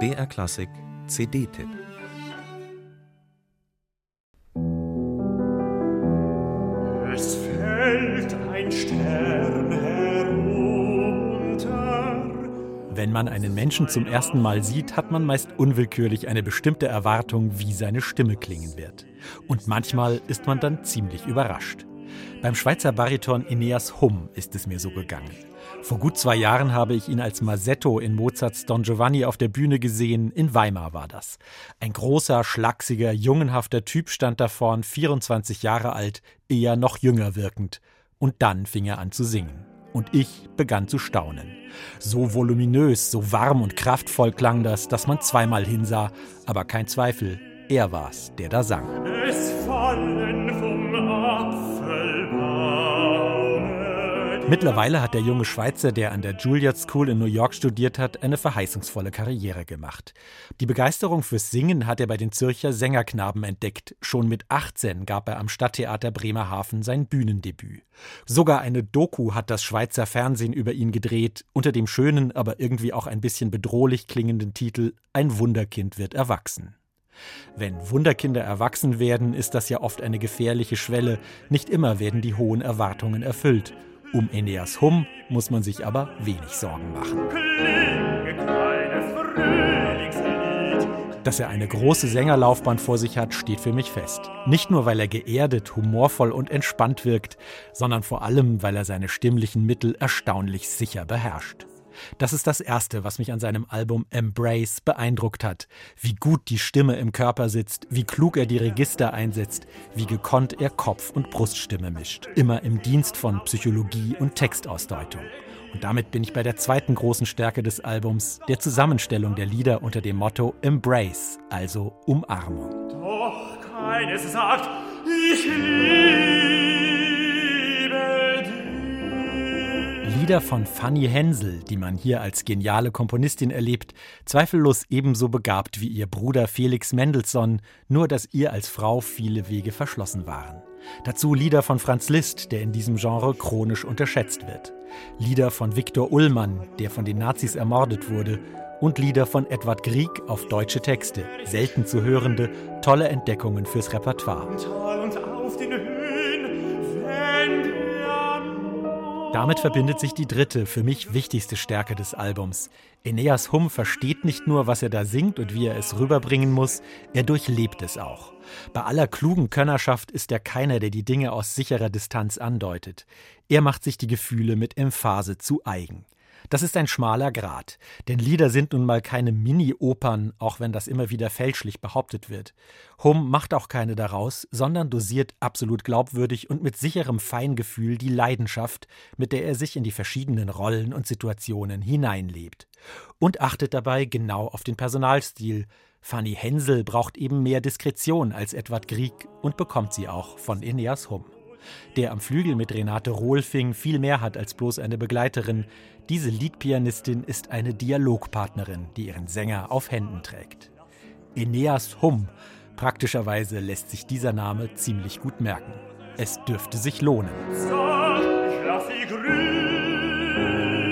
BR Klassik CD-Tipp Es fällt ein Stern herunter. Wenn man einen Menschen zum ersten Mal sieht, hat man meist unwillkürlich eine bestimmte Erwartung, wie seine Stimme klingen wird. Und manchmal ist man dann ziemlich überrascht. Beim Schweizer Bariton Eneas Humm ist es mir so gegangen. Vor gut zwei Jahren habe ich ihn als Masetto in Mozarts Don Giovanni auf der Bühne gesehen. In Weimar war das. Ein großer, schlachsiger, jungenhafter Typ stand da vorn, 24 Jahre alt, eher noch jünger wirkend. Und dann fing er an zu singen. Und ich begann zu staunen. So voluminös, so warm und kraftvoll klang das, dass man zweimal hinsah. Aber kein Zweifel, er war's, der da sang. Es fallen vom Apfelbaume. Mittlerweile hat der junge Schweizer, der an der Juilliard School in New York studiert hat, eine verheißungsvolle Karriere gemacht. Die Begeisterung fürs Singen hat er bei den Zürcher Sängerknaben entdeckt. Schon mit 18 gab er am Stadttheater Bremerhaven sein Bühnendebüt. Sogar eine Doku hat das Schweizer Fernsehen über ihn gedreht, unter dem schönen, aber irgendwie auch ein bisschen bedrohlich klingenden Titel Ein Wunderkind wird erwachsen. Wenn Wunderkinder erwachsen werden, ist das ja oft eine gefährliche Schwelle. Nicht immer werden die hohen Erwartungen erfüllt. Um Eneas Humm muss man sich aber wenig Sorgen machen. Dass er eine große Sängerlaufbahn vor sich hat, steht für mich fest. Nicht nur, weil er geerdet, humorvoll und entspannt wirkt, sondern vor allem, weil er seine stimmlichen Mittel erstaunlich sicher beherrscht. Das ist das Erste, was mich an seinem Album Embrace beeindruckt hat. Wie gut die Stimme im Körper sitzt, wie klug er die Register einsetzt, wie gekonnt er Kopf- und Bruststimme mischt. Immer im Dienst von Psychologie und Textausdeutung. Und damit bin ich bei der zweiten großen Stärke des Albums, der Zusammenstellung der Lieder unter dem Motto Embrace, also Umarmung. Doch keines sagt, ich liebe Lieder von Fanny Hensel, die man hier als geniale Komponistin erlebt, zweifellos ebenso begabt wie ihr Bruder Felix Mendelssohn, nur dass ihr als Frau viele Wege verschlossen waren. Dazu Lieder von Franz Liszt, der in diesem Genre chronisch unterschätzt wird. Lieder von Viktor Ullmann, der von den Nazis ermordet wurde. Und Lieder von Edward Grieg auf deutsche Texte, selten zu hörende, tolle Entdeckungen fürs Repertoire. Damit verbindet sich die dritte, für mich wichtigste Stärke des Albums. Eneas Humm versteht nicht nur, was er da singt und wie er es rüberbringen muss, er durchlebt es auch. Bei aller klugen Könnerschaft ist er keiner, der die Dinge aus sicherer Distanz andeutet. Er macht sich die Gefühle mit Emphase zu eigen. Das ist ein schmaler Grat, denn Lieder sind nun mal keine Mini-Opern, auch wenn das immer wieder fälschlich behauptet wird. Humm macht auch keine daraus, sondern dosiert absolut glaubwürdig und mit sicherem Feingefühl die Leidenschaft, mit der er sich in die verschiedenen Rollen und Situationen hineinlebt. Und achtet dabei genau auf den Personalstil. Fanny Hensel braucht eben mehr Diskretion als Edward Grieg und bekommt sie auch von Eneas Humm der am Flügel mit Renate Rohlfing viel mehr hat als bloß eine Begleiterin. Diese Liedpianistin ist eine Dialogpartnerin, die ihren Sänger auf Händen trägt. Eneas Humm. Praktischerweise lässt sich dieser Name ziemlich gut merken. Es dürfte sich lohnen. Sag, ich lass sie grün.